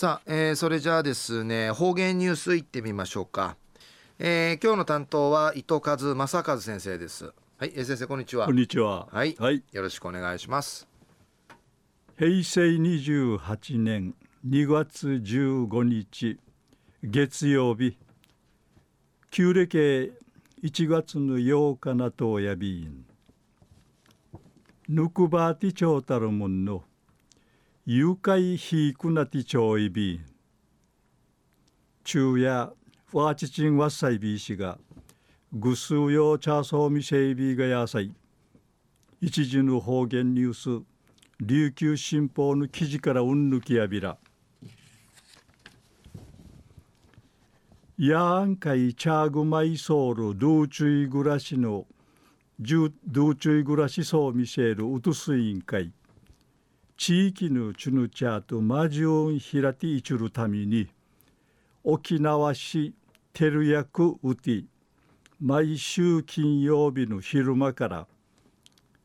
さあ、えー、それじゃあですね方言ニュースいってみましょうか、えー、今日の担当は伊藤和正和先生です。はい、えー、先生こんにちは。こんにちは。はい、はい、よろしくお願いします。平成28年2月15日月曜日旧暦1月の8日なとやびん。ぬくばてちょうたるもんの誘拐ひくなてちょいび昼夜わちちんわっさいびしがぐすうよちゃそうみせいびがやさい一時の方言ニュース琉球新報の記事からうんぬきやびらやんかいチャーグマイソールドゥチュイ暮らしのドゥチュイ暮らしそう見せるうとす委員会地域のチュヌチャーとマジオンヒラティチュるために沖縄市照役ウティ毎週金曜日の昼間から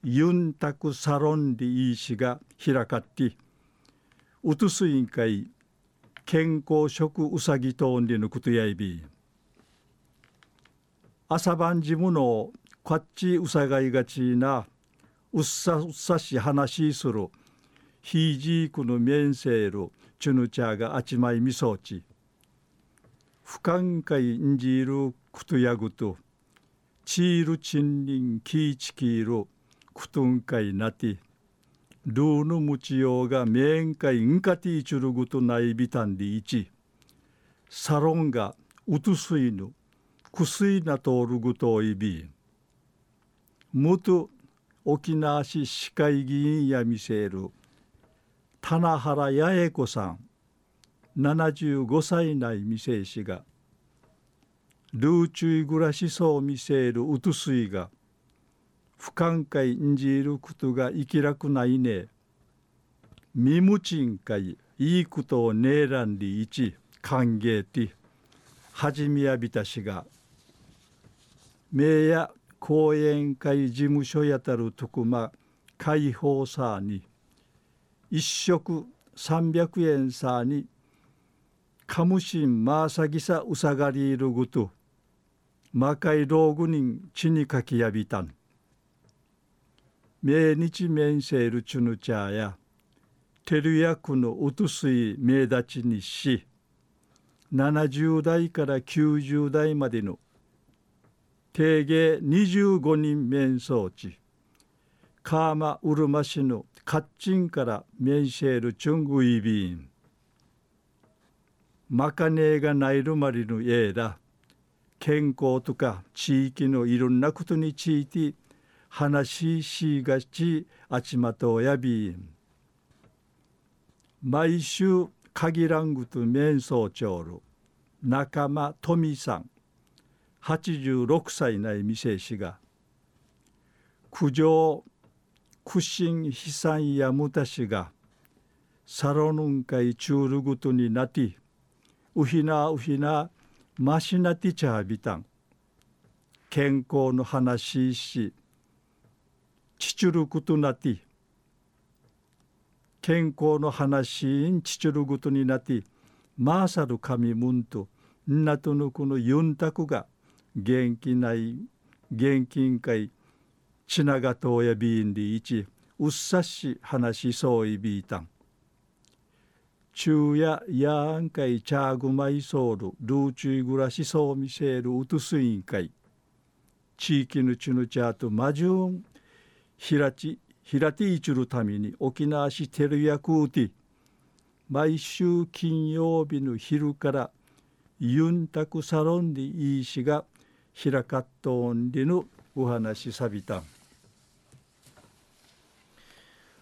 ユンタクサロンリー氏が開かってうとす委員会健康食うさぎとんりのことやいび。朝晩ジムのこっちうさがいがちなうっさうっさし話するひいじいくのんせいるちゅぬちゃがあちまいみそうち。んかいんじいるくとやぐとちいるちんりんきいちきいるくとんかいなて。ルーのむちようがめんかいんかていちゅるぐとないびたんりいち。サロンがうとすいぬくすいなとおるぐといび。もと沖縄市市会議員やみせる棚原八重子さん75歳内未成氏がルーチュイ暮らしそう見せるうとすいが不寛解んじることが生きらくないね。みむちんかいいいことをねえらんりいち歓迎てはじみやびたしが名や講演会事務所やたる徳間解放さに一食三百円さに、カムシンマーサギサウサガリールグトマカイローグニンチニカキヤビタン。メーニチメンセールチュヌチャーや、テルヤクのウトスイ目立ちにし、七十代から九十代までの、定義二十五人面相チ。カーマウルマ市のカッチンから面せるチュングイビンマカネーがないるまりのえだ健康とか地域のいろんなことについて話しがちあちまとやびん毎週限らんぐと面相長る仲間富さん86歳ない店氏が苦情苦心悲惨やむたしがサロヌンカイチュールグトになってウヒナウヒナマシナティチャービタン健康の話しチチュルグトなって健康の話にチチュルグトになってマーサル神ムンとんなとのこのユンタクが元気ない現金会ちながとうやびんりいちうっさし話しそういびいたん。昼夜やんかいチャーグマイソールルーチュイ暮らしそうみせるうとす委員会地域のちぬちゃとマジュンひらちひらていちるために沖縄市テルヤクーティ毎週金曜日の昼からユンタクサロンでいいしが開かっとんでのお話しさびたん。